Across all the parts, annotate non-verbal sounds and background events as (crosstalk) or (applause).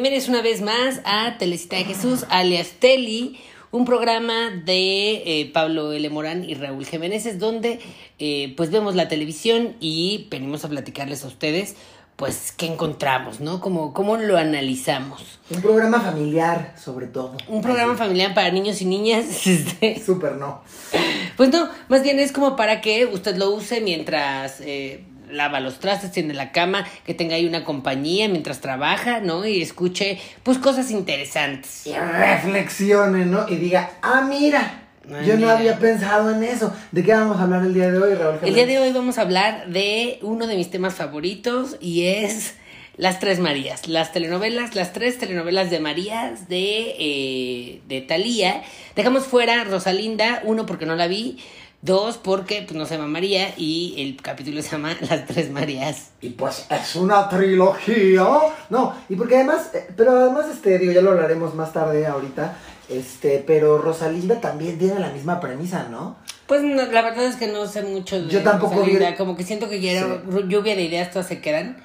bienvenidos una vez más a Telecita de Jesús, alias Teli, un programa de eh, Pablo L. Morán y Raúl Jiménez, donde eh, pues vemos la televisión y venimos a platicarles a ustedes pues qué encontramos, ¿no? Como cómo lo analizamos. Un programa familiar, sobre todo. Un programa familiar para niños y niñas. (laughs) este, Súper no. Pues no, más bien es como para que usted lo use mientras eh, lava los trastes, tiene la cama, que tenga ahí una compañía mientras trabaja, ¿no? Y escuche, pues, cosas interesantes. Y reflexione, ¿no? Y diga, ah, mira, Ah, yo no había pensado en eso. ¿De qué vamos a hablar el día de hoy, Raúl? El día de hoy vamos a hablar de uno de mis temas favoritos y es las tres Marías, las telenovelas, las tres telenovelas de Marías de, eh, de Thalía. Dejamos fuera Rosalinda, uno porque no la vi, dos porque pues, no se llama María y el capítulo se llama Las tres Marías. Y pues es una trilogía. No, y porque además, eh, pero además, este, digo, ya lo hablaremos más tarde ahorita. Este, pero Rosalinda también tiene la misma premisa, ¿no? Pues no, la verdad es que no sé mucho de Yo tampoco Rosalinda, vi- como que siento que ya era Sí. lluvia de ideas, todas se quedan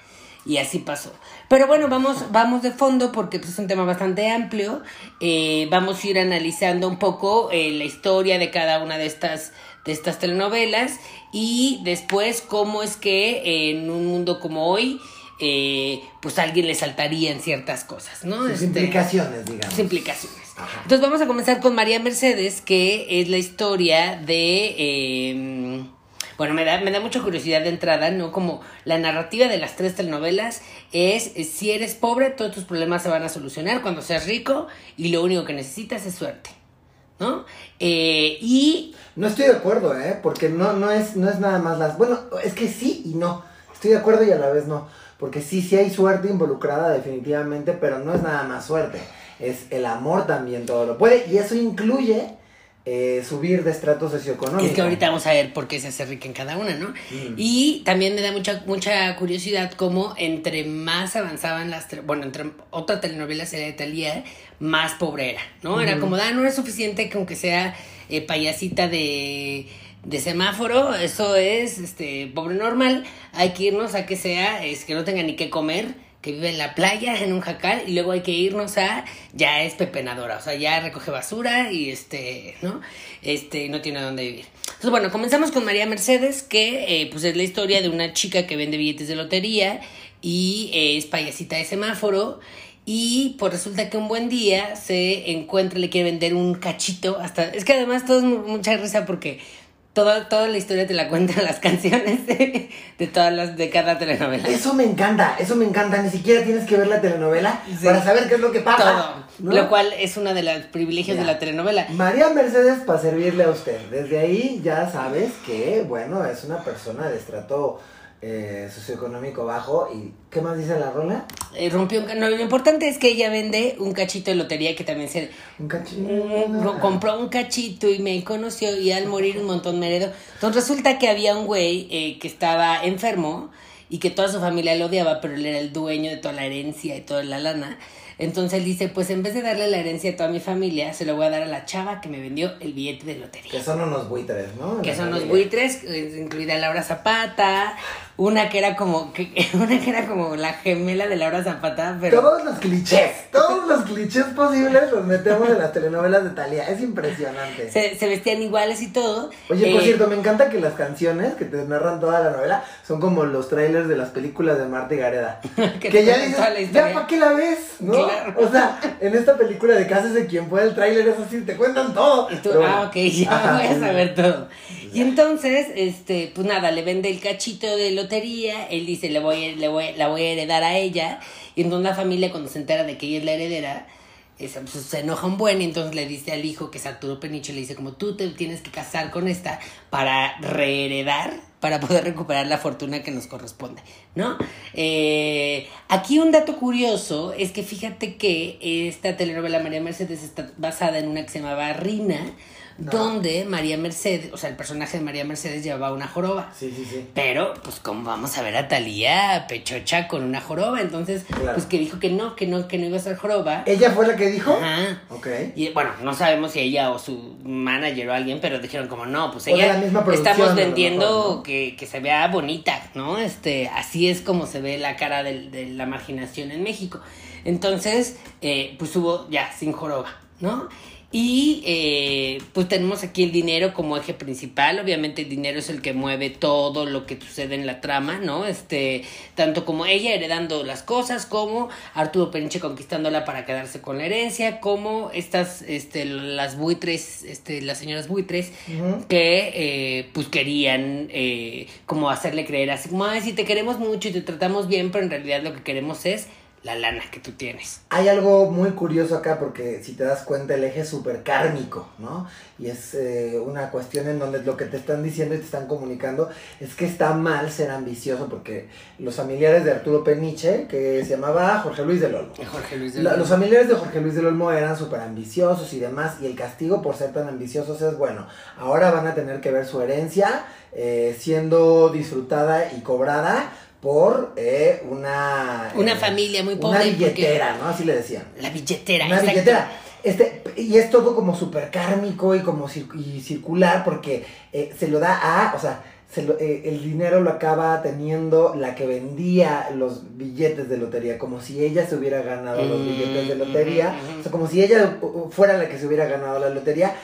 y así pasó. Pero bueno, vamos, vamos de fondo porque pues, es un tema bastante amplio. Eh, vamos a ir analizando un poco eh, la historia de cada una de estas de estas telenovelas y después cómo es que en un mundo como hoy eh, pues a alguien le saltarían ciertas cosas, ¿no? Sus Este, implicaciones, digamos. sus implicaciones. Ajá. Entonces vamos a comenzar con María Mercedes, que es la historia de... eh, bueno, me da, me da mucha curiosidad de entrada, ¿no? Como la narrativa de las tres telenovelas es, eh, si eres pobre, todos tus problemas se van a solucionar cuando seas rico y lo único que necesitas es suerte, ¿no? Eh, y No estoy de acuerdo, ¿eh? Porque no, no, es, no es nada más las... Bueno, es que sí y no. Estoy de acuerdo y a la vez no. Porque sí, sí hay suerte involucrada definitivamente, pero no es nada más suerte. Es el amor también todo lo puede. Y eso incluye eh, subir de estrato socioeconómico. Es que ahorita vamos a ver por qué se hace rica en cada una, ¿no? Mm. Y también me da mucha mucha curiosidad cómo entre más avanzaban las... Bueno, entre otra telenovela sería de Talía, más pobre era, ¿no? Era como, ah, no es suficiente que aunque sea eh, payasita de, de semáforo, eso es este pobre normal, hay que irnos a que sea, es que no tenga ni qué comer, que vive en la playa, en un jacal, y luego hay que irnos a, ya es pepenadora, o sea, ya recoge basura y este, ¿no? Este, no tiene dónde vivir. Entonces, bueno, comenzamos con María Mercedes, que eh, pues es la historia de una chica que vende billetes de lotería y eh, es payasita de semáforo. Y pues resulta que un buen día se encuentra, le quiere vender un cachito, hasta, es que además todo es mu- mucha risa porque toda, toda la historia te la cuentan las (laughs) canciones de, de todas las, de cada telenovela. Eso me encanta, eso me encanta. Ni siquiera tienes que ver la telenovela Sí. para saber qué es lo que pasa. Todo. ¿no? Lo cual es uno de los privilegios Ya. de la telenovela. María Mercedes para servirle a usted. Desde ahí ya sabes que, bueno, es una persona de estrato eh, socioeconómico bajo. ¿Y qué más dice la rola? Eh, rompió un no, lo importante es que ella vende un cachito de lotería que también se Un cachito. Mm, compró un cachito y me conoció y al morir un montón me heredó. Entonces resulta que había un güey eh, que estaba enfermo y que toda su familia lo odiaba, pero él era el dueño de toda la herencia y toda la lana. Entonces él dice, pues en vez de darle la herencia a toda mi familia, se lo voy a dar a la chava que me vendió el billete de lotería. Que son unos buitres, ¿no? que son familia. buitres, eh, incluida Laura Zapata, una que era como que, (laughs) una que era como la gemela de Laura Zapata, pero Todos los clichés, (laughs) todos los clichés posibles los metemos en las telenovelas de Talía. Es impresionante. se, se vestían iguales y todo. Oye, por Eh, cierto, me encanta que las canciones que te narran toda la novela son como los trailers de las películas de Marta y Gareda. (laughs) Que que ya dices, ya historia". para qué la ves, ¿no? O sea, en esta película de Cásese quien pueda, el tráiler es así, te cuentan todo. Y tú, Pero bueno. ah, ok, (laughs) ya Ajá, voy a saber todo. Y entonces, este, pues nada, le vende el cachito de lotería, él dice, le voy, a- le voy, la voy a heredar a ella, y entonces la familia cuando se entera de que ella es la heredera, esa, pues, se enoja un buen y entonces le dice al hijo que es Arturo Peniche, le dice como tú te tienes que casar con esta para reheredar, para poder recuperar la fortuna que nos corresponde, ¿no? Eh, aquí un dato curioso es que fíjate que esta telenovela María Mercedes está basada en una que se llamaba Rina, donde María Mercedes, o sea, el personaje de María Mercedes llevaba una joroba. Sí, sí, sí. Pero, pues, como vamos a ver a Talía pechocha con una joroba, entonces, Claro. pues que dijo que no, que no, que no iba a ser joroba. ¿Ella fue la que dijo? Ajá. Ok. Y bueno, no sabemos si ella o su manager o alguien, pero dijeron como no, pues O de ella la misma estamos vendiendo mejor, ¿no? que, que se vea bonita, ¿no? Este, así es como se ve la cara del- de, la marginación en México. Entonces, eh, pues hubo ya sin joroba, ¿no? Y eh, pues tenemos aquí el dinero como eje principal. Obviamente el dinero es el que mueve todo lo que sucede en la trama, ¿no? Este, tanto como ella heredando las cosas, como Arturo Peniche conquistándola para quedarse con la herencia, como estas, este, las buitres, este, las señoras buitres, que eh, pues querían eh, como hacerle creer así como, ay, sí te queremos mucho y te tratamos bien, pero en realidad lo que queremos es la lana que tú tienes. Hay algo muy curioso acá porque si te das cuenta el eje es súper kármico, ¿no? Y es eh, una cuestión en donde lo que te están diciendo y te están comunicando es que está mal ser ambicioso porque los familiares de Arturo Peniche, que se llamaba Jorge Luis del Olmo. Jorge Luis del Olmo. los familiares de Jorge Luis del Olmo eran súper ambiciosos y demás y el castigo por ser tan ambiciosos es bueno. Ahora van a tener que ver su herencia eh, siendo disfrutada y cobrada por eh, una... Una eh, familia muy pobre. Una billetera, ¿no? Así le decían. La billetera, Una billetera. Este, y es todo como súper kármico y como y circular porque eh, se lo da a, o sea, se lo, el dinero lo acaba teniendo la que vendía los billetes de lotería, como si ella se hubiera ganado los billetes de lotería, o sea, como si ella fuera la que se hubiera ganado la lotería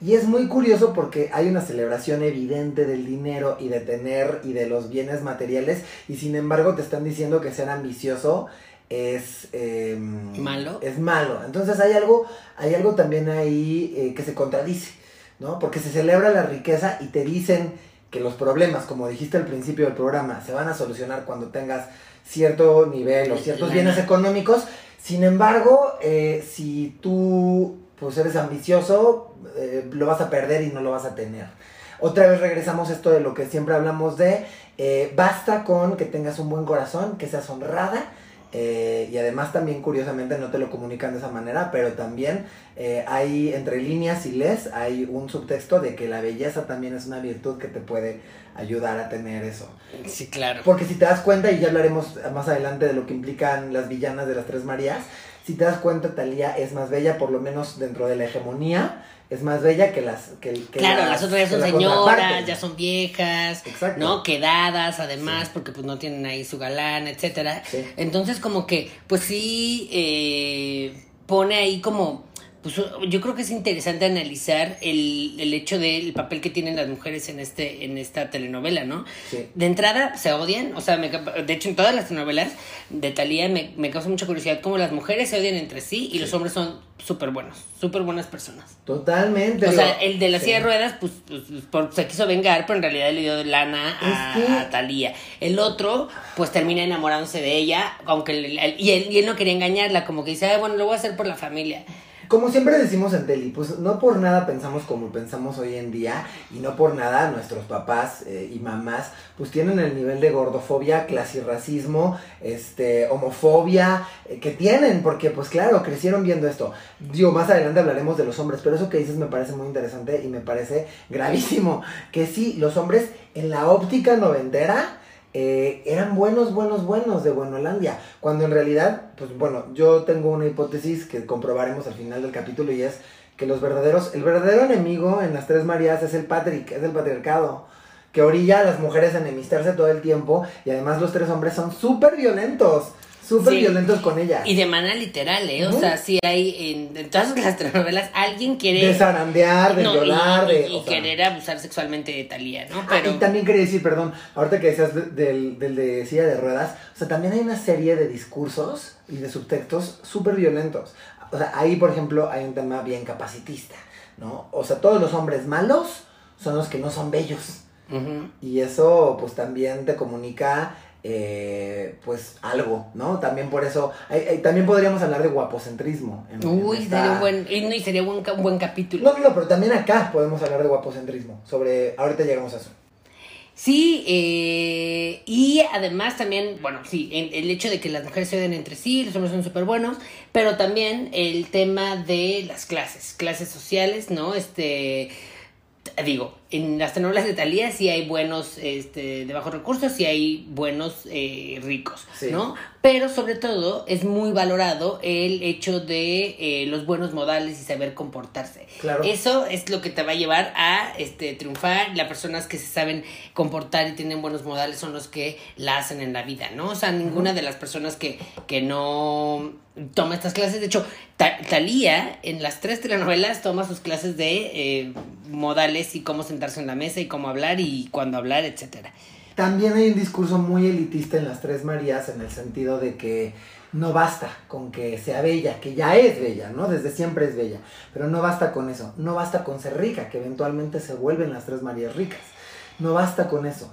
y es muy curioso porque hay una celebración evidente del dinero y de tener y de los bienes materiales y sin embargo te están diciendo que ser ambicioso es em, malo. Es malo. Entonces hay algo, hay algo también ahí eh, que se contradice, ¿no? Porque se celebra la riqueza y te dicen que los problemas, como dijiste al principio del programa, se van a solucionar cuando tengas cierto nivel o ciertos bienes económicos. Sin embargo, eh, si tú pues eres ambicioso, eh, lo vas a perder y no lo vas a tener. Otra vez regresamos a esto de lo que siempre hablamos de, eh, basta con que tengas un buen corazón, que seas honrada, eh, y además también curiosamente no te lo comunican de esa manera, pero también hay entre líneas y les, hay un subtexto de que la belleza también es una virtud que te puede ayudar a tener eso. Sí, claro. Porque si te das cuenta, y ya hablaremos más adelante de lo que implican las villanas de las Tres Marías, si te das cuenta, Talía es más bella, por lo menos dentro de la hegemonía, es más bella que las que, claro las, otras ya son señoras ya son viejas Exacto. no quedadas además porque pues no tienen ahí su galán etcétera. Entonces como que pues sí eh, pone ahí como pues yo creo que es interesante analizar el, el hecho del papel que tienen las mujeres en este en esta telenovela, ¿no? De entrada se odian, o sea, de hecho en todas las telenovelas de Talía me, me causa mucha curiosidad cómo las mujeres se odian entre sí y los hombres son súper buenos, súper buenas personas. Totalmente. O sea, el de la silla de ruedas, pues, pues se quiso vengar, pero en realidad le dio lana a, Talía. El otro, pues termina enamorándose de ella, aunque y, él, y él no quería engañarla, como que dice, bueno, lo voy a hacer por la familia. Como siempre decimos en Teli, pues no por nada pensamos como pensamos hoy en día y no por nada nuestros papás eh, y mamás pues tienen el nivel de gordofobia, clasirracismo, este, homofobia eh, que tienen, porque pues claro, crecieron viendo esto. Digo, más adelante hablaremos de los hombres, pero eso que dices me parece muy interesante y me parece gravísimo, que sí, los hombres en la óptica noventera eh, eran buenos, buenos, buenos de Buenolandia. Cuando en realidad, pues bueno, yo tengo una hipótesis que comprobaremos al final del capítulo y es que los verdaderos, el verdadero enemigo en las Tres Marías es el Patrick, es el patriarcado. Que orilla a las mujeres a enemistarse todo el tiempo y además los tres hombres son súper violentos súper violentos con ella. Y de manera literal, ¿eh? O sea, sí hay en, todas las (laughs) telenovelas alguien quiere... Desarandear, de violar, y, de... Y, querer abusar sexualmente de Talía, ¿no? Ah, Pero... y también quería decir, perdón, ahorita que decías del, del de silla de ruedas, o sea, también hay una serie de discursos y de subtextos súper violentos. O sea, ahí, por ejemplo, hay un tema bien capacitista, ¿no? O sea, todos los hombres malos son los que no son bellos. Y eso, pues, también te comunica eh, pues algo, ¿no? También por eso, también podríamos hablar de guapocentrismo. Uy, sería un buen, y sería un, buen capítulo. No, no, pero también acá podemos hablar de guapocentrismo, sobre, ahorita llegamos a eso. Sí, eh, y además también, bueno, sí, el hecho de que las mujeres se odian entre sí, los hombres son súper buenos, pero también el tema de las clases, clases sociales, ¿no? Este, digo, en las telenovelas de Talía sí hay buenos este, de bajos recursos, sí hay buenos eh, ricos, Sí. ¿no? Pero sobre todo es muy valorado el hecho de eh, los buenos modales y saber comportarse. Claro. Eso es lo que te va a llevar a este, triunfar. Las personas que se saben comportar y tienen buenos modales son los que la hacen en la vida, ¿no? O sea, ninguna de las personas que, que no toma estas clases, de hecho, Ta- Talía en las tres telenovelas toma sus clases de eh, modales y cómo sentarse en la mesa y cómo hablar y cuándo hablar, etcétera. También hay un discurso muy elitista en las Tres Marías en el sentido de que no basta con que sea bella, que ya es bella, ¿no? Desde siempre es bella, pero no basta con eso, no basta con ser rica, que eventualmente se vuelven las Tres Marías ricas, no basta con eso.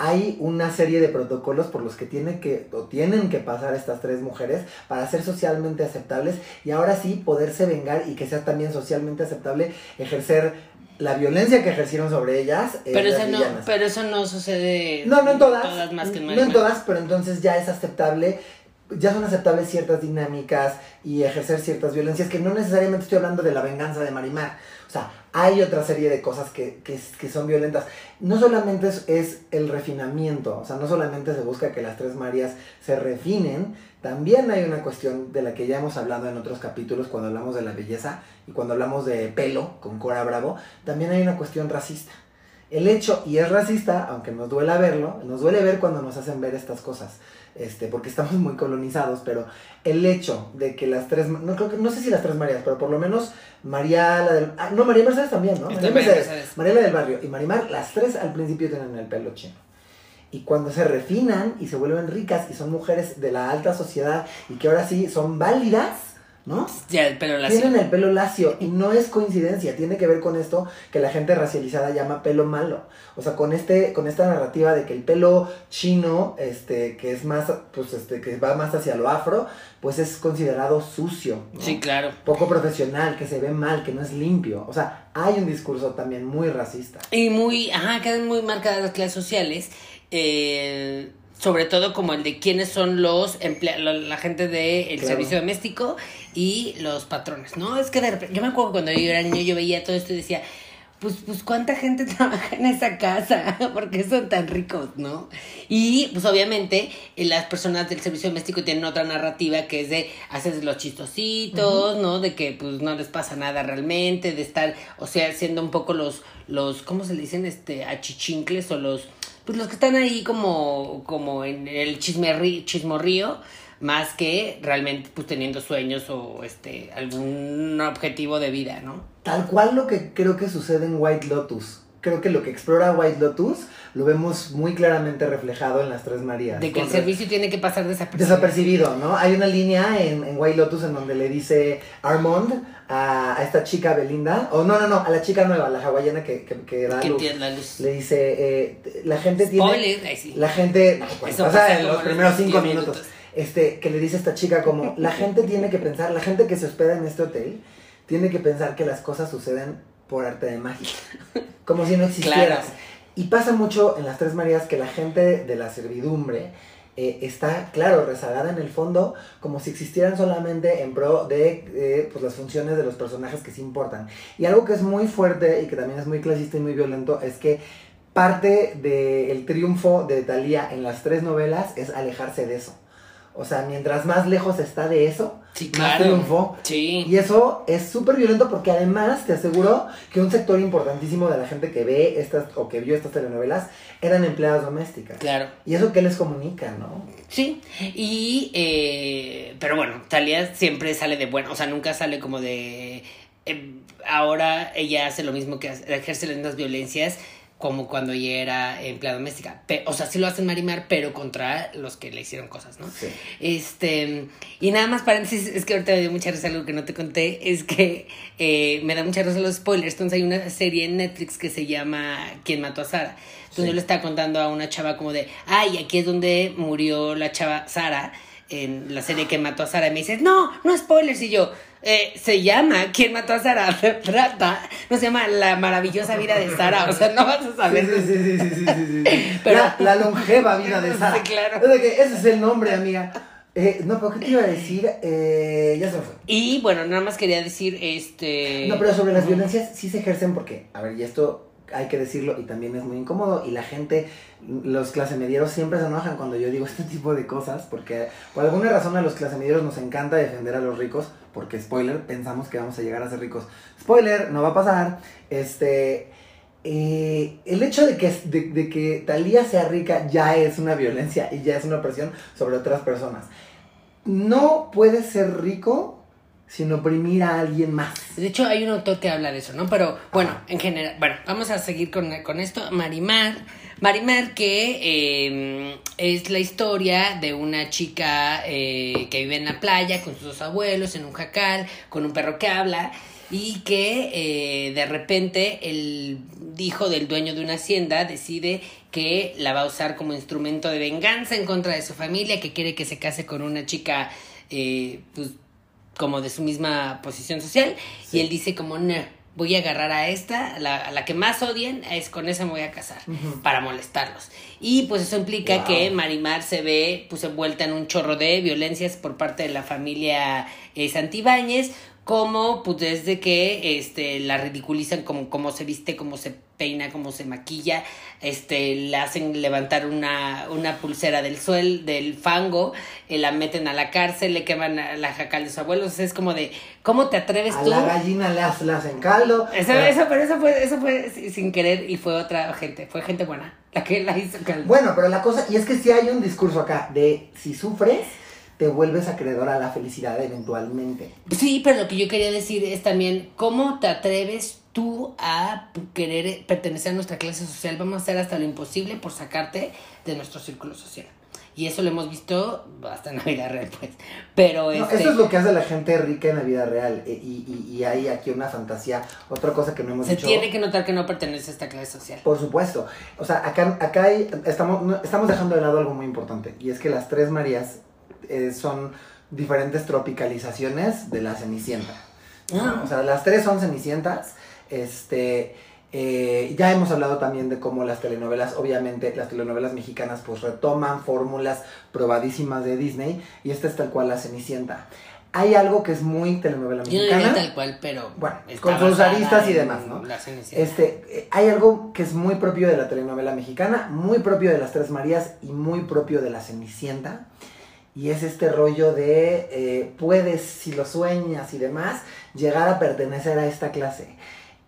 Hay una serie de protocolos por los que tienen que o tienen que pasar estas tres mujeres para ser socialmente aceptables y ahora sí poderse vengar y que sea también socialmente aceptable ejercer la violencia que ejercieron sobre ellas. eh, Pero eso, no, pero eso no sucede No, no en todas. más que en no en todas, pero entonces ya es aceptable, ya son aceptables ciertas dinámicas y ejercer ciertas violencias, que no necesariamente estoy hablando de la venganza de Marimar. O sea, hay otra serie de cosas que, que, que son violentas. No solamente es, es el refinamiento, o sea, no solamente se busca que las tres Marías se refinen, también hay una cuestión de la que ya hemos hablado en otros capítulos cuando hablamos de la belleza y cuando hablamos de pelo con Cora Bravo, también hay una cuestión racista. El hecho, y es racista, aunque nos duela verlo, nos duele ver cuando nos hacen ver estas cosas, este, porque estamos muy colonizados, pero el hecho de que las tres, no, creo que, no sé si las tres Marías, pero por lo menos María, la del, ah, no, María Mercedes también, ¿no? Está María Mercedes. María la del barrio y Marimar, las tres al principio tienen el pelo chino. Y cuando se refinan y se vuelven ricas y son mujeres de la alta sociedad y que ahora sí son válidas, ¿no? Ya, pero la Tienen el pelo lacio y no es coincidencia, tiene que ver con esto que la gente racializada llama pelo malo. O sea, con este con esta narrativa de que el pelo chino, este que es más pues este que va más hacia lo afro, pues es considerado sucio, ¿no? Sí, claro. poco profesional, que se ve mal, que no es limpio. O sea, hay un discurso también muy racista. Y muy, ajá, quedan muy marcadas las clases sociales. Eh, sobre todo como el de quiénes son los empleados, la gente del Claro. servicio doméstico y los patrones, ¿no? Es que de repente, yo me acuerdo cuando yo era niño, yo veía todo esto y decía, pues, pues cuánta gente (laughs) trabaja en esa casa, (laughs) porque son tan ricos, ¿no? Y pues obviamente las personas del servicio doméstico tienen otra narrativa que es de hacer los chistositos, ¿no? De que pues no les pasa nada realmente, de estar, o sea, siendo un poco los, los, ¿cómo se le dicen? Este, achichincles o los, pues los que están ahí como, como en el chismerri, chismorrío, más que realmente pues teniendo sueños o este, algún objetivo de vida, ¿no? Tal cual lo que creo que sucede en White Lotus. Creo que lo que explora White Lotus lo vemos muy claramente reflejado en las Tres Marías. De que el servicio tiene que pasar desapercibido. Desapercibido, ¿no? Hay una línea en, en White Lotus en donde le dice Armand a, a esta chica Belinda, o no, no, no, a la chica nueva, la hawaiana que, que, que da luz. la luz. Le dice, eh, la gente tiene... Sí. La gente, bueno, Eso en los primeros cinco 10 minutos. minutos. Este, que le dice esta chica como, la gente tiene que pensar, la gente que se hospeda en este hotel, tiene que pensar que las cosas suceden por arte de magia. Como si no existieran. Claro. Y pasa mucho en las Tres Marías que la gente de la servidumbre eh, está, claro, rezagada en el fondo, como si existieran solamente en pro de eh, pues, las funciones de los personajes que sí importan. Y algo que es muy fuerte y que también es muy clasista y muy violento es que parte del triunfo de Thalía en las tres novelas es alejarse de eso. O sea, mientras más lejos está de eso, Sí, más claro. triunfó. Sí. Y eso es súper violento porque además te aseguro que un sector importantísimo de la gente que ve estas o que vio estas telenovelas eran empleadas domésticas. Claro. Y eso qué les comunica, ¿no? Sí, y eh, pero bueno, Talia siempre sale de bueno, o sea, nunca sale como de eh, ahora ella hace lo mismo que ejerce las mismas violencias como cuando ella era empleada doméstica. O sea, sí lo hacen Marimar, pero contra los que le hicieron cosas, ¿no? Sí. Este, y nada más paréntesis, es que ahorita me dio mucha risa algo que no te conté, es que eh, me da mucha risa los spoilers, entonces hay una serie en Netflix que se llama ¿Quién mató a Sara? Entonces Sí. yo le estaba contando a una chava como de, ay, aquí es donde murió la chava Sara, en la serie que mató a Sara, y me dice, no, no spoilers, y yo, eh, se llama ¿Quién mató a Sara? (laughs) Trata, no se llama La maravillosa vida de Sara, o sea, no vas a saber. Sí, sí, sí, sí. (laughs) Pero- la, la longeva vida de (laughs) Sara. Sí, claro. Ese es el nombre, amiga. Eh, no, pero ¿qué te iba a decir? Eh, ya se me fue. Y bueno, nada más quería decir, este... No, pero sobre las violencias sí se ejercen porque, a ver, y esto hay que decirlo y también es muy incómodo y la gente, los clasemedieros siempre se enojan cuando yo digo (laughs) este tipo de cosas porque por alguna razón a los clasemedieros nos encanta defender a los ricos porque, spoiler, pensamos que vamos a llegar a ser ricos. Spoiler, no va a pasar. Este... Eh, el hecho de que, de, de que Talía sea rica ya es una violencia y ya es una opresión sobre otras personas. No puedes ser rico sin oprimir a alguien más. De hecho, hay un autor que habla de eso, ¿no? Pero bueno, en general, bueno, vamos a seguir con, con esto. Marimar, Marimar que eh, es la historia de una chica eh, que vive en la playa con sus dos abuelos, en un jacal, con un perro que habla y que eh, de repente el hijo del dueño de una hacienda decide que la va a usar como instrumento de venganza en contra de su familia, que quiere que se case con una chica eh, pues como de su misma posición social Sí. y él dice como no voy a agarrar a esta a la, a la que más odien es con esa me voy a casar para molestarlos y pues eso implica Wow. que Marimar se ve pues envuelta en un chorro de violencias por parte de la familia eh, Santibáñez como pues desde que este la ridiculizan como cómo se viste, cómo se peina, cómo se maquilla, este le hacen levantar una, una pulsera del suel, del fango, eh, la meten a la cárcel, le queman a la jacal de sus abuelos, o sea, es como de ¿cómo te atreves A tú? la gallina le hacen, caldo. Eso, eso, pero eso fue, eso fue si- sin querer y fue otra gente, fue gente buena, la que la hizo caldo. Bueno, pero la cosa, y es que si hay un discurso acá de si sufres, te vuelves acreedor a la felicidad eventualmente. Sí, pero lo que yo quería decir es también cómo te atreves tú a querer pertenecer a nuestra clase social. Vamos a hacer hasta lo imposible por sacarte de nuestro círculo social. Y eso lo hemos visto hasta en la vida real, pues. Pero No, este, Eso es lo que hace la gente rica en la vida real. e- Y, y- y hay aquí una fantasía. Otra cosa que no hemos se dicho. tiene que notar que no pertenece a esta clase social. Por supuesto. O sea, acá, acá hay- estamos, estamos dejando de lado algo muy importante. Y es que las tres Marías eh, son diferentes tropicalizaciones de la Cenicienta. Ah. O sea, las tres son Cenicientas. Este. eh, ya hemos hablado también de cómo las telenovelas, obviamente las telenovelas mexicanas pues retoman fórmulas probadísimas de Disney y esta es tal cual la Cenicienta. Hay algo que es muy telenovela Yo no mexicana. tal cual, pero. Bueno, con sus aristas y demás, ¿no? la Cenicienta. Este, eh, hay algo que es muy propio de la telenovela mexicana, muy propio de las Tres Marías y muy propio de la Cenicienta. Y es este rollo de eh, puedes, si lo sueñas y demás, llegar a pertenecer a esta clase.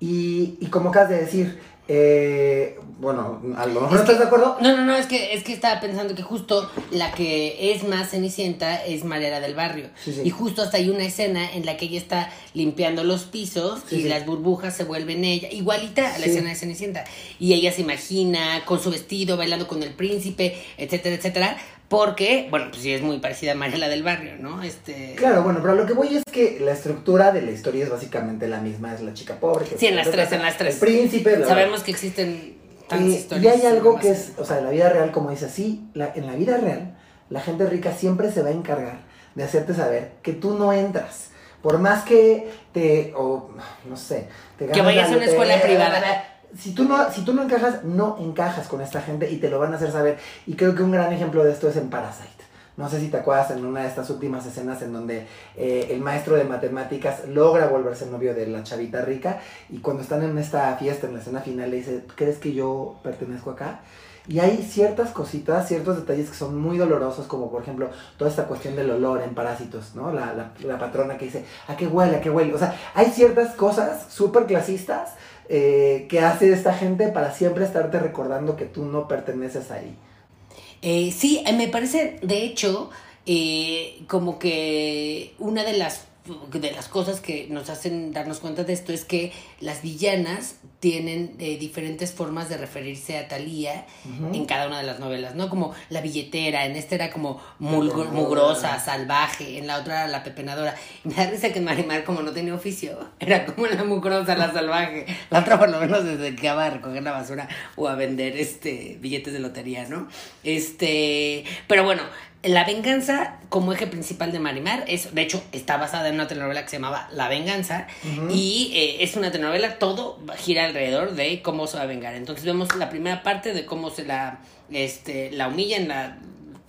Y, y como acabas de decir, eh, bueno, a lo mejor no Es estás que- de acuerdo. No, no, no, es que, es que estaba pensando que justo la que es más cenicienta es Mariela del Barrio. Sí, sí. Y justo hasta hay una escena en la que ella está limpiando los pisos Sí, y las burbujas se vuelven ella, igualita a la escena de Cenicienta. Y ella se imagina con su vestido, bailando con el príncipe, etcétera, etcétera. Porque, bueno, pues sí es muy parecida a Mariela del Barrio, ¿no? Este. Claro, bueno, pero lo que voy es que la estructura de la historia es básicamente la misma, es la chica pobre. que Sí, en las tres, en las tres. El príncipe. Sabemos que existen tantas Eh, historias. Y hay algo que es, o sea, en la vida real, como dice así, la, en la vida real, la gente rica siempre se va a encargar de hacerte saber que tú no entras. Por más que te, o no sé, te ganas vayas a una escuela privada. Si tú, no, si tú no encajas, no encajas con esta gente y te lo van a hacer saber. Y creo que un gran ejemplo de esto es en Parasite. No sé si te acuerdas en una de estas últimas escenas en donde eh, el maestro de matemáticas logra volverse novio de la chavita rica y cuando están en esta fiesta, en la escena final, le dice, ¿crees que yo pertenezco acá? Y hay ciertas cositas, ciertos detalles que son muy dolorosos, como por ejemplo toda esta cuestión del olor en Parásitos, ¿no? La, la, la patrona que dice, ¿a qué huele? ¿A qué huele? O sea, hay ciertas cosas súper clasistas eh, que hace esta gente para siempre estarte recordando que tú no perteneces ahí. Eh, sí, eh, me parece, de hecho, eh, como que una de las de las cosas que nos hacen darnos cuenta de esto es que las villanas tienen eh, diferentes formas de referirse a Talía en cada una de las novelas, ¿no? Como la billetera, en esta era como mugrosa, salvaje, en la otra era la pepenadora. Y me da risa que Marimar, como no tenía oficio, (laughs) era como la mugrosa, la salvaje. La otra por lo menos se dedicaba a recoger la basura o a vender este billetes de lotería, ¿no? Este, pero bueno, la venganza como eje principal de Marimar es, de hecho, está basada en una telenovela que se llamaba La Venganza y eh, es una telenovela, todo gira alrededor de cómo se va a vengar. Entonces vemos la primera parte de cómo se la, este, la humillan, la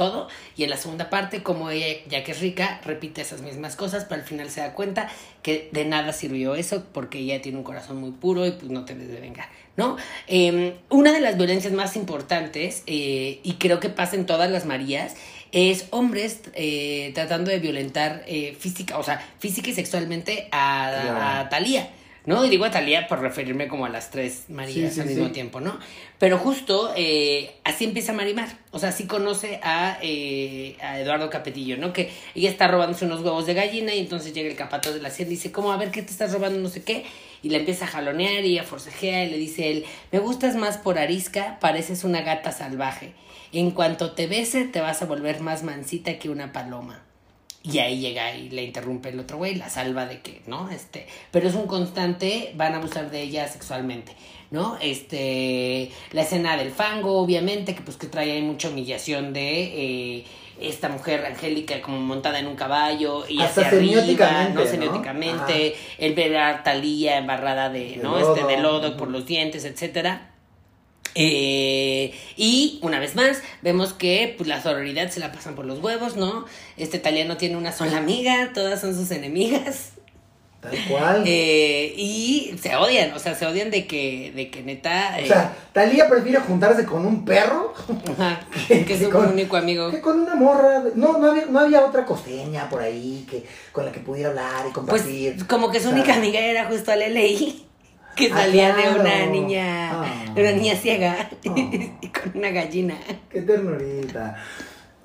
todo. Y en la segunda parte, como ella, ya que es rica, repite esas mismas cosas, pero al final se da cuenta que de nada sirvió eso porque ella tiene un corazón muy puro y pues no te debe vengar, ¿no? Em, una de las violencias más importantes, eh, y creo que pasa en todas las Marías, es hombres eh, tratando de violentar eh, física, o sea, física y sexualmente a, Claro. a Talía. ¿no? Digo a Talía por referirme como a las tres Marías Sí, sí, al mismo sí. tiempo, ¿no? Pero justo eh, así empieza Marimar. O sea, sí conoce a, eh, a Eduardo Capetillo, ¿no? Que ella está robándose unos huevos de gallina y entonces llega el capataz de la hacienda y dice, ¿cómo? A ver, ¿qué te estás robando? No sé qué. Y la empieza a jalonear y a forcejear y le dice él, me gustas más por arisca, pareces una gata salvaje. En cuanto te bese, te vas a volver más mansita que una paloma. Y ahí llega y le interrumpe el otro güey, la salva de que, ¿no? Este, pero es un constante, van a abusar de ella sexualmente, ¿no? Este, la escena del fango, obviamente, que pues que trae ahí mucha humillación de eh, esta mujer angélica como montada en un caballo y Hasta hacia arriba, semióticamente, ¿no? Semióticamente, el ver a Talía embarrada de, De ¿no? lodo. Este, de lodo por los dientes, etcétera. Eh, y una vez más, vemos que pues, la sororidad se la pasan por los huevos, ¿no? Este italiano tiene una sola amiga, todas son sus enemigas. Tal cual. (laughs) Eh, y se odian, o sea, se odian de que, de que neta. o eh, sea, Talía prefiere juntarse con un perro ajá, que- que es con- único amigo. que con una morra. de- No, no había, no había otra costeña por ahí que, con la que pudiera hablar y Pues compartir. como que su única amiga era justo LLI, que Ah, salía de una niña, Ah. de una niña ciega Ah. (laughs) y con una gallina. Qué ternurita.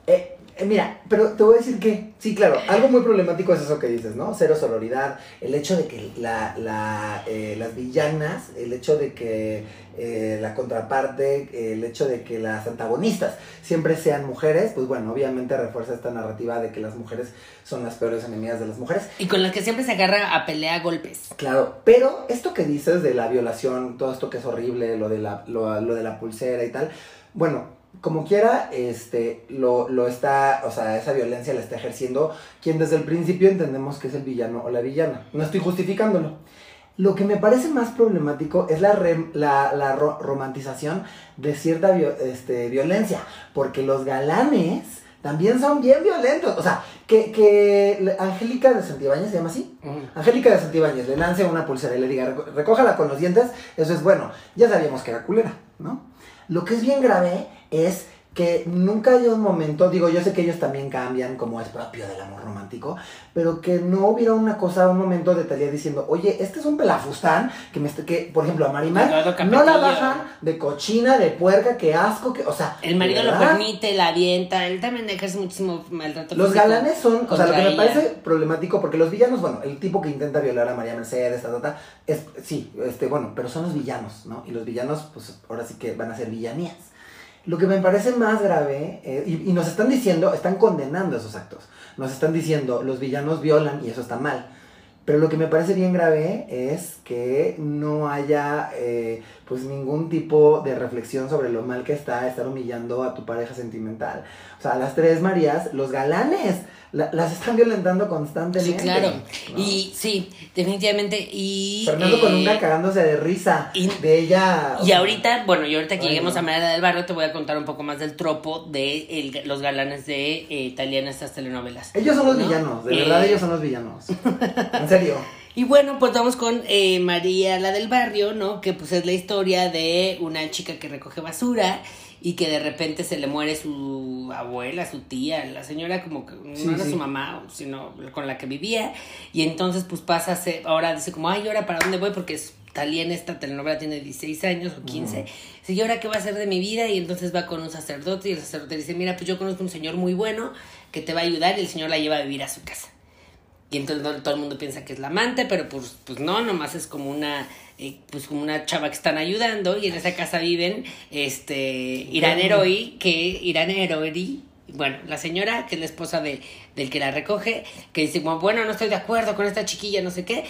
Eh, eh, mira, pero te voy a decir que, sí, claro, algo muy problemático es eso que dices, ¿no? Cero sororidad, el hecho de que la, la, eh, las villanas, el hecho de que eh, la contraparte, el hecho de que las antagonistas siempre sean mujeres, pues bueno, obviamente refuerza esta narrativa de que las mujeres son las peores enemigas de las mujeres. Y con la que siempre se agarra a pelea a golpes. Claro, pero esto que dices de la violación, todo esto que es horrible, lo de la, lo, lo de la pulsera y tal, bueno, como quiera, este, lo, lo está, o sea, esa violencia la está ejerciendo quien desde el principio entendemos que es el villano o la villana. No estoy justificándolo. Lo que me parece más problemático es la, rem- la, la ro- romantización de cierta este, violencia, porque los galanes también son bien violentos. O sea, que, que Angélica de Santibáñez se llama así. Angélica de Santibáñez le lance una pulsera y le diga, "Reco- recójala con los dientes, eso es bueno. Ya sabíamos que era culera, ¿no? Lo que es bien grave es que nunca hay un momento, digo, yo sé que ellos también cambian, como es propio del amor romántico, pero que no hubiera una cosa, un momento de Talía diciendo, oye, este es un pelafustán, que, me, que por ejemplo, a Marimar no la bajan de cochina, de puerca, que asco, que, o sea... El marido lo ¿verdad? permite, la avienta, él también ejerce muchísimo maltrato Los galanes son, o sea, lo que me ella. parece problemático, porque los villanos, bueno, el tipo que intenta violar a María Mercedes, ta, ta, ta, es, sí, este, bueno, pero son los villanos, ¿no? Y los villanos, pues ahora sí que van a ser villanías. Lo que me parece más grave, eh, y, nos están diciendo, están condenando esos actos. Nos están diciendo, los villanos violan y eso está mal. Pero lo que me parece bien grave es que no haya eh, pues ningún tipo de reflexión sobre lo mal que está estar humillando a tu pareja sentimental. O sea, las tres Marías, los galanes, la- las están violentando Sí, constantemente. claro. ¿no? Y sí, definitivamente. Y, Fernando eh, Colunga cagándose de risa y- de ella. Y ahorita, bueno, y ahorita que lleguemos no. a María del Barrio, te voy a contar un poco más del tropo de el- los galanes de eh, Italiana estas telenovelas. Ellos son los ¿no? villanos, de Eh, verdad ellos son los villanos. En serio. (laughs) Y bueno, pues vamos con eh, María, la del barrio, ¿no? Que pues es la historia de una chica que recoge basura y que de repente se le muere su abuela, su tía, la señora como que no Sí, era sí. su mamá, sino con la que vivía. Y entonces pues pasa, a ser- ahora dice como, ay, ¿y ahora para dónde voy? Porque es, Talía en esta telenovela tiene 16 años o 15. Dice, ¿y ahora qué va a hacer de mi vida? Y entonces va con un sacerdote y el sacerdote dice, mira, pues yo conozco un señor muy bueno que te va a ayudar y el señor la lleva a vivir a su casa. Y entonces todo, todo el mundo piensa que es la amante, pero pues, pues no, nomás es como una, eh, pues como una chava que están ayudando y en esa casa viven, este, Irán Heroi, que Irán Heroi, bueno, la señora que es la esposa de, del que la recoge, que dice como, bueno, no estoy de acuerdo con esta chiquilla, no sé qué.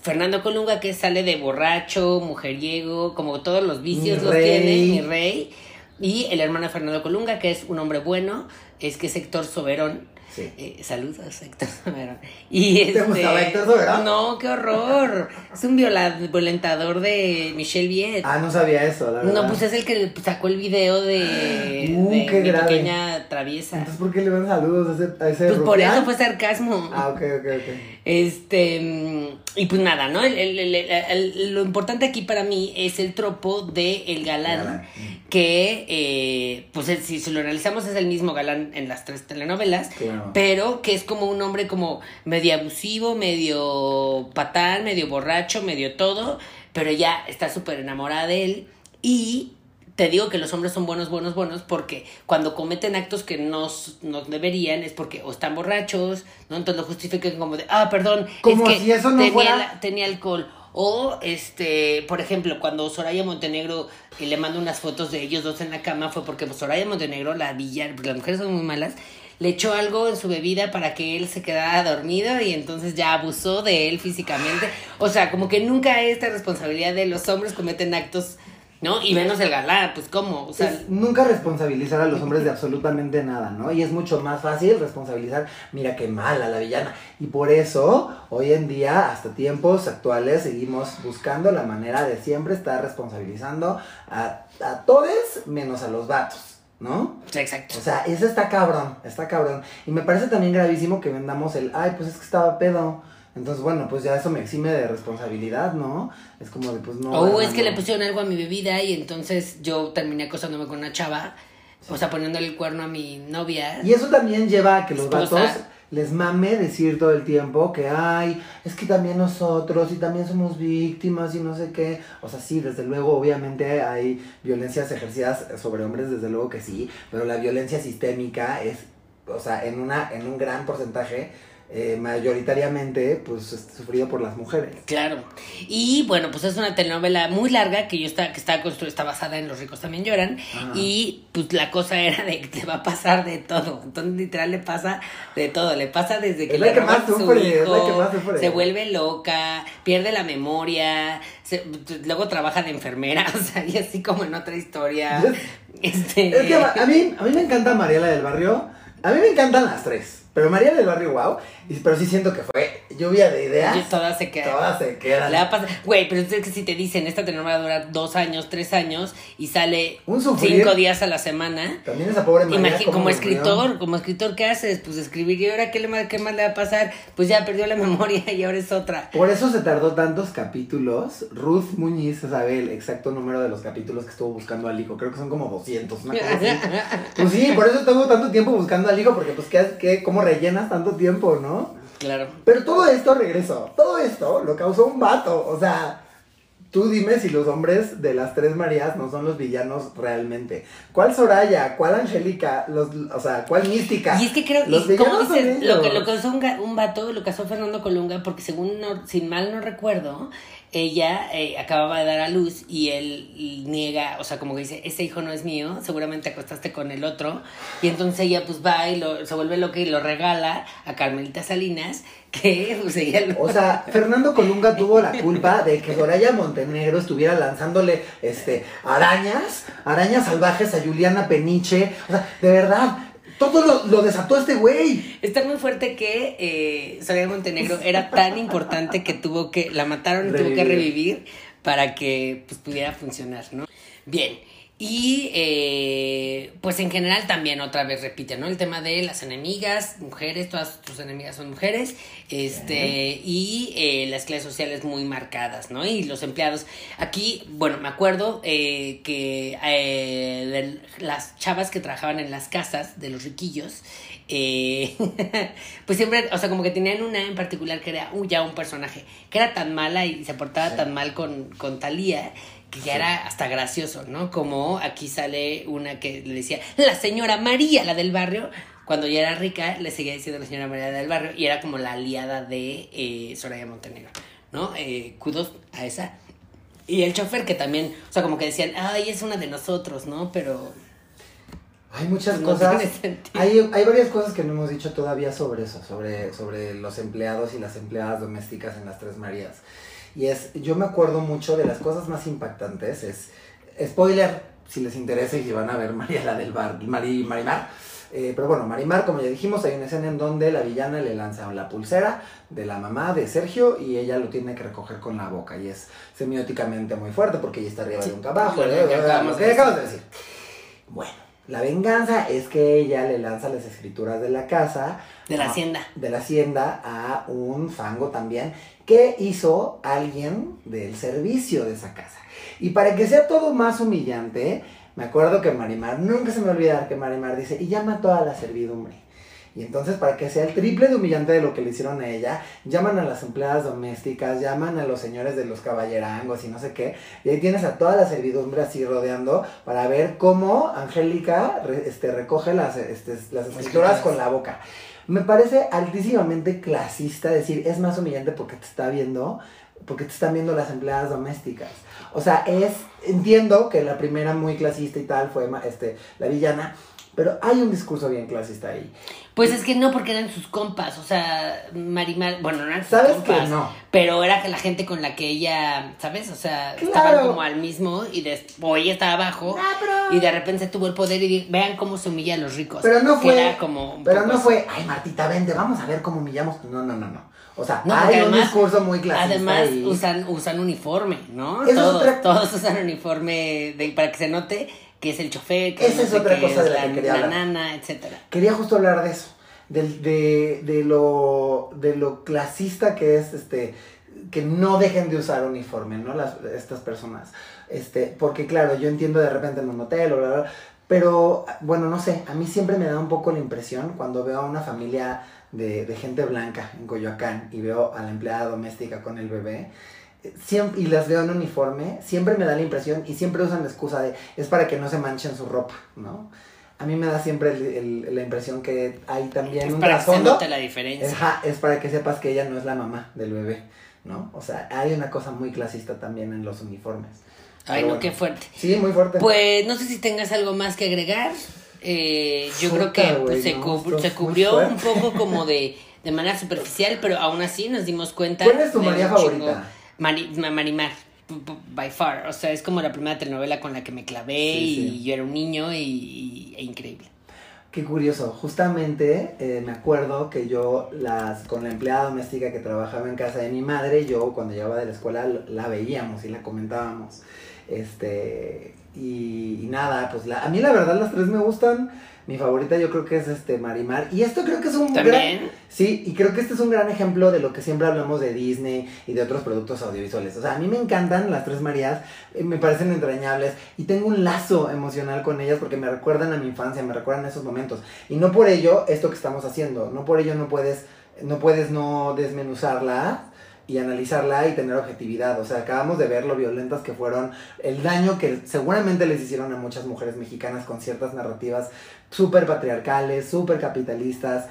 Fernando Colunga que sale de borracho, mujeriego, como todos los vicios Mi los rey. tiene, mi rey. Y el hermano de Fernando Colunga, que es un hombre bueno, es que es Héctor Soberón, Sí. Eh, saludos, Héctor Soberón. Y ¿Te este, gustaba Héctor Soberón? No, qué horror. Es un violentador de Michelle Viet. Ah, no sabía eso, la verdad. no, pues es el que sacó el video de, Uh, de qué mi grave. pequeña traviesa. Entonces, ¿por qué le dan saludos a ese, a ese Pues por eso fue sarcasmo. Ah, ok, ok, ok. Este, mm, y pues nada, ¿no? El- el- el- lo importante aquí para mí es el tropo de el galán, Galán. que, eh, pues es- si, si lo analizamos es el mismo galán en las tres telenovelas, Claro. pero que es como un hombre como medio abusivo, medio patán, medio borracho, medio todo, pero ya está súper enamorada de él y... Te digo que los hombres son buenos, buenos, buenos, porque cuando cometen actos que no, no deberían es porque o están borrachos, ¿no? Entonces lo justifican como de, ah, perdón, Como es que si eso no tenía, fuera- la- tenía alcohol. O, este, por ejemplo, cuando Soraya Montenegro le manda unas fotos de ellos dos en la cama, fue porque Soraya Montenegro, la villana, porque las mujeres son muy malas, le echó algo en su bebida para que él se quedara dormido y entonces ya abusó de él físicamente. O sea, como que nunca esta responsabilidad de los hombres cometen actos, ¿no? Y menos el galán, pues cómo, o sea, Es nunca responsabilizar a los hombres de absolutamente nada, ¿no? Y es mucho más fácil responsabilizar, mira qué mala la villana. Y por eso, hoy en día, hasta tiempos actuales, seguimos buscando la manera de siempre estar responsabilizando a, a todos menos a los vatos, ¿no? exacto. O sea, eso está cabrón, está cabrón. Y me parece también gravísimo que vendamos el, ay, pues es que estaba pedo. Entonces, bueno, pues ya eso me exime de responsabilidad, ¿no? Es como de, pues no. O es que le pusieron algo a mi bebida y entonces yo terminé acostándome con una chava, o sea, poniéndole el cuerno a mi novia. Y eso también lleva a que los Esposa. vatos les mame decir todo el tiempo que, ay, es que también nosotros y también somos víctimas y no sé qué. O sea, sí, desde luego, obviamente hay violencias ejercidas sobre hombres, desde luego que sí, pero la violencia sistémica es, o sea, en, una, en un gran porcentaje, eh, mayoritariamente, pues es sufrido por las mujeres. Claro. Y bueno, pues es una telenovela muy larga que yo está, que está construida, está basada en Los ricos también lloran. Y pues la cosa era de que te va a pasar de todo. Entonces literal le pasa de todo. Le pasa desde que Es la le que más su sufre, es la hijo, que más sufre. se vuelve loca, pierde la memoria, se- luego trabaja de enfermera, (laughs) o sea, y así como en otra historia. Este, Es que a mí, a mí me encanta Mariela del Barrio. A mí me encantan las tres. Pero Mariela del Barrio, wow. Pero sí siento que fue lluvia de ideas. y todas se quedan. Todas se quedan. Le va a pasar. Güey, pero es que si te dicen, esta telenovela dura dos años, tres años y sale Un cinco días a la semana. También esa pobre María. Cómo como escritor, como escritor, ¿qué haces? Pues escribir. ¿Y ahora qué, le, qué más le va a pasar? Pues ya perdió la (laughs) memoria y ahora es otra. Por eso se tardó tantos capítulos. Ruth Muñiz sabe el exacto número de los capítulos que estuvo buscando al hijo. Creo que son como 200, una cosa así. (laughs) Pues sí, por eso estuvo tanto tiempo buscando al hijo, porque pues ¿qué, qué, cómo rellenas tanto tiempo, ¿no? Claro. Pero todo esto, regreso, todo esto lo causó un vato. O sea, tú dime si los hombres de las tres Marías no son los villanos realmente. ¿Cuál Soraya? ¿Cuál Angélica? Los, o sea, ¿cuál Mística? Y es que creo, Los son dices, lo que lo causó un, un vato, lo casó Fernando Colunga, porque según, no, sin mal no recuerdo, ella eh, acababa de dar a luz y él niega, o sea, como que dice, ese hijo no es mío, seguramente acostaste con el otro. Y entonces ella pues va y lo, se vuelve loca y lo regala a Carmelita Salinas, que pues ella lo... O sea, Fernando Colunga tuvo la culpa de que Soraya Montenegro estuviera lanzándole este arañas, arañas salvajes a Juliana Peniche. O sea, de verdad, todo lo, lo desató este güey. Está muy fuerte que eh, Montenegro era tan importante que tuvo que, la mataron y tuvo que Revivir. revivir para que pues, pudiera funcionar, ¿no? Bien, y eh, pues en general también otra vez repite, ¿no? El tema de las enemigas, mujeres, todas tus enemigas son mujeres, este, y eh, las clases sociales muy marcadas, ¿no? Y los empleados. Aquí, bueno, me acuerdo eh, que eh, de las chavas que trabajaban en las casas de los riquillos, eh, (laughs) pues siempre, o sea, como que tenían una en particular que era uh, ya un personaje, que era tan mala y se portaba Sí. tan mal con, con Talía que ya Sí. era hasta gracioso, ¿no? Como aquí sale una que le decía, la señora María, la del barrio, cuando ya era rica, le seguía diciendo la señora María del barrio y era como la aliada de eh, Soraya Montenegro, ¿no? Eh, kudos a esa. Y el chofer que también, o sea, como que decían, ay, es una de nosotros, ¿no? Pero Hay muchas No cosas. hay varias cosas que no hemos dicho todavía sobre eso, sobre, sobre los empleados y las empleadas domésticas en las Tres Marías. Y es, yo me acuerdo mucho de las cosas más impactantes, es, spoiler, si les interesa y si van a ver María la del Bar, Mari, Marimar, Eh, pero bueno, Marimar, como ya dijimos, hay una escena en donde la villana le lanza la pulsera de la mamá de Sergio y ella lo tiene que recoger con la boca. Y es semióticamente muy fuerte porque ella está arriba de un cabajo. Lo ¿eh? Lo que de decir. Bueno, la venganza es que ella le lanza las escrituras de la casa. De la a- hacienda. De la hacienda a un fango también que hizo alguien del servicio de esa casa. Y para que sea todo más humillante, me acuerdo que Marimar, nunca se me olvidar que Marimar dice, y llama a toda la servidumbre. Y entonces, para que sea el triple de humillante de lo que le hicieron a ella, llaman a las empleadas domésticas, llaman a los señores de los caballerangos y no sé qué. Y ahí tienes a toda la servidumbre así rodeando para ver cómo Angélica re- este, recoge las, este, las escrituras con la boca. Me parece altísimamente clasista decir, es más humillante porque te está viendo, porque te están viendo las empleadas domésticas. O sea, es, entiendo que la primera muy clasista y tal fue este, la villana, pero hay un discurso bien clasista ahí. Pues es que no, porque eran sus compas, o sea, Marimar, bueno, no eran sus ¿Sabes compas, que no? pero era que la gente con la que ella, ¿sabes? O sea, Claro. estaban como al mismo y después ella estaba abajo Ah, pero- y de repente tuvo el poder y vean cómo se humilla a los ricos. Pero no fue, era como pero no así. fue, ay Martita, vente, vamos a ver cómo humillamos. No, no, no, no. O sea, No, hay un discurso muy clasista Además ahí. usan, usan uniforme, ¿no? Todos, otra- todos usan uniforme de, para que se note que es el chofer, que Esa no es sé otra qué cosa es de la que quería la hablar. nana, etcétera. Quería justo hablar de eso, del- de, de, lo, de lo clasista que es este que no dejen de usar uniforme, ¿no? Las, estas personas. Este, porque claro, yo entiendo de repente en un hotel o bla, bla, bla, pero bueno, no sé, a mí siempre me da un poco la impresión cuando veo a una familia de, de gente blanca en Coyoacán y veo a la empleada doméstica con el bebé, siempre, y las veo en uniforme, siempre me da la impresión y siempre usan la excusa de es para que no se manchen su ropa, ¿no? A mí me da siempre el- el- la impresión que hay también Es un para que se trasfondo. la diferencia. Ajá, es para que sepas que ella no es la mamá del bebé, ¿no? O sea, hay una cosa muy clasista también en los uniformes. Ay, Pero no, bueno. qué fuerte. Sí, muy fuerte. Pues no sé si tengas algo más que agregar. Eh, yo creo que pues, se, no, cub- cubrió un poco como de, de manera superficial, pero aún así nos dimos cuenta. ¿Cuál es tu María favorita? Mari- Marimar, by far. O sea, es como la primera telenovela con la que me clavé Sí, y sí. yo era un niño y, y- e increíble. Qué curioso, justamente eh, me acuerdo que yo las con la empleada doméstica que trabajaba en casa de mi madre, yo cuando llegaba de la escuela la veíamos y la comentábamos. Este y, y nada, pues la, a mí la verdad las tres me gustan. Mi favorita yo creo que es este Marimar y esto creo que es un gran También. Sí, y creo que este es un gran ejemplo de lo que siempre hablamos de Disney y de otros productos audiovisuales. O sea, a mí me encantan las tres Marías, eh, me parecen entrañables y tengo un lazo emocional con ellas porque me recuerdan a mi infancia, me recuerdan a esos momentos. Y no por ello esto que estamos haciendo, no por ello no puedes no puedes no desmenuzarla y analizarla y tener objetividad. O sea, acabamos de ver lo violentas que fueron, el daño que seguramente les hicieron a muchas mujeres mexicanas con ciertas narrativas súper patriarcales, súper capitalistas.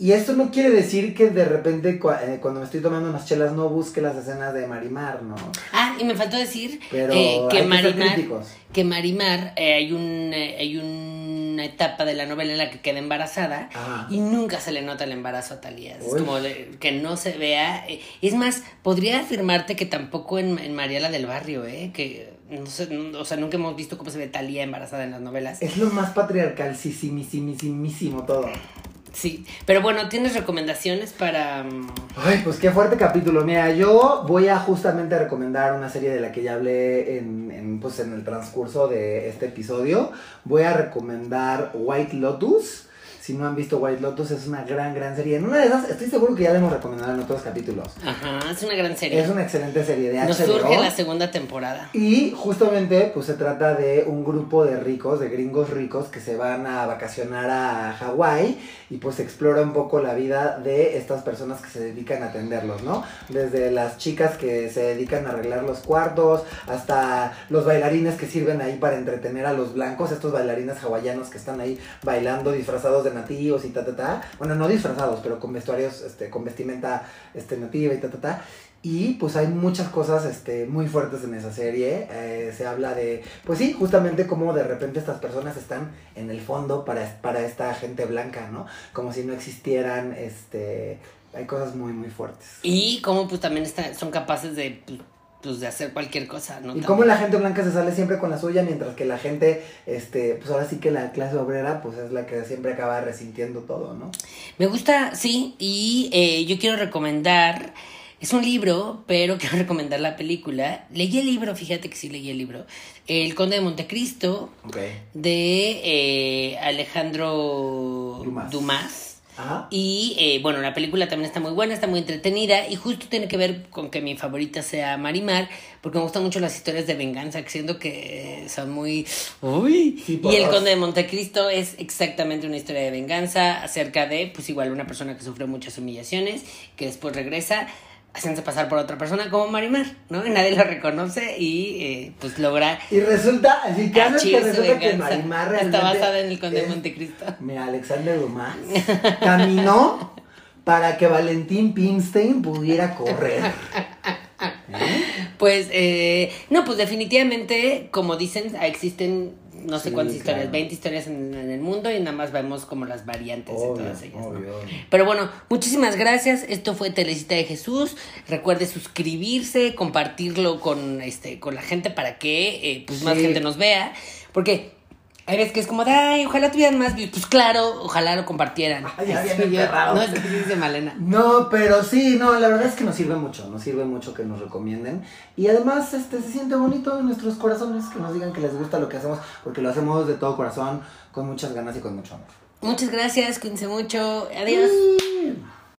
Y esto no quiere decir que de repente eh, cuando me estoy tomando unas chelas no busque las escenas de Marimar, ¿no? Ah, y me faltó decir Pero eh, que Marimar, que Marimar eh, hay un hay una etapa de la novela en la que queda embarazada y nunca se le nota el embarazo a Talía. Es como de- que no se vea. eh, es más, podría afirmarte que tampoco en, en Mariela del Barrio, ¿eh? Que no sé, no- o sea, nunca hemos visto cómo se ve Talía embarazada en las novelas. Es lo más patriarcal, sí, sí, sí, sí, sí, sí, todo. Sí, pero bueno, ¿tienes recomendaciones para...? mm, Ay, pues qué fuerte capítulo. Mira, yo voy a justamente recomendar una serie de la que ya hablé en, en, pues, en el transcurso de este episodio. Voy a recomendar White Lotus. Si no han visto White Lotus, es una gran, gran serie. En una de esas, estoy seguro que ya la hemos recomendado en otros capítulos. Ajá, es una gran serie. Es una excelente serie de Nos HBO. surge la segunda temporada. Y justamente, pues se trata de un grupo de ricos, de gringos ricos, que se van a vacacionar a Hawái y pues se explora un poco la vida de estas personas que se dedican a atenderlos, ¿no? Desde las chicas que se dedican a arreglar los cuartos, hasta los bailarines que sirven ahí para entretener a los blancos, estos bailarines hawaianos que están ahí bailando disfrazados de nativos y ta, ta, ta. Bueno, no disfrazados, pero con vestuarios, este, con vestimenta este, nativa y ta, ta, ta. Y pues hay muchas cosas este, muy fuertes en esa serie. Eh, se habla de, pues sí, justamente como de repente estas personas están en el fondo para, para esta gente blanca, ¿no? Como si no existieran, este, hay cosas muy, muy fuertes. Y cómo pues también está- son capaces de pues, de hacer cualquier cosa, ¿no? Y cómo la gente blanca se sale siempre con la suya, mientras que la gente, este, pues ahora sí que la clase obrera, pues es la que siempre acaba resintiendo todo, ¿no? Me gusta, sí, y eh, yo quiero recomendar, es un libro, pero (laughs) quiero recomendar la película. Leí el libro, fíjate que sí leí el libro, El Conde de Montecristo, de eh, Alejandro Dumas. Dumas. Ajá. Y eh, bueno, la película también está muy buena, está muy entretenida y justo tiene que ver con que mi favorita sea Marimar, porque me gustan mucho las historias de venganza, que siento que son muy... ¡Uy! Sí, y El. Conde de Montecristo es exactamente una historia de venganza acerca de, pues igual, una persona que sufre muchas humillaciones, que después regresa haciéndose pasar por otra persona como Marimar, ¿no? Y nadie lo reconoce y eh, pues logra Y resulta, así que resulta que. Marimar realmente Está basada en El Conde de Montecristo. Mira, Alexander Dumas caminó para que Valentín Pimstein pudiera correr. (laughs) Pues, eh, no, pues definitivamente, como dicen, existen no sé Sí, cuántas historias, claro. 20 historias en, en el mundo y nada más vemos como las variantes de todas ellas. Pero bueno, muchísimas gracias. Esto fue Telecita de Jesús. Recuerde suscribirse, compartirlo con este, con la gente para que eh, pues más gente nos vea. Porque hay veces que es como ay, ojalá tuvieran más views. Pues claro, ojalá lo compartieran. Ay, ya Sí, yo- no, es que dice Malena. No, pero sí, no, la verdad es que nos sirve mucho, nos sirve mucho que nos recomienden. Y además, este, se siente bonito en nuestros corazones que nos digan que les gusta lo que hacemos, porque lo hacemos de todo corazón, con muchas ganas y con mucho amor. Muchas gracias, cuídense mucho. Adiós. Mm.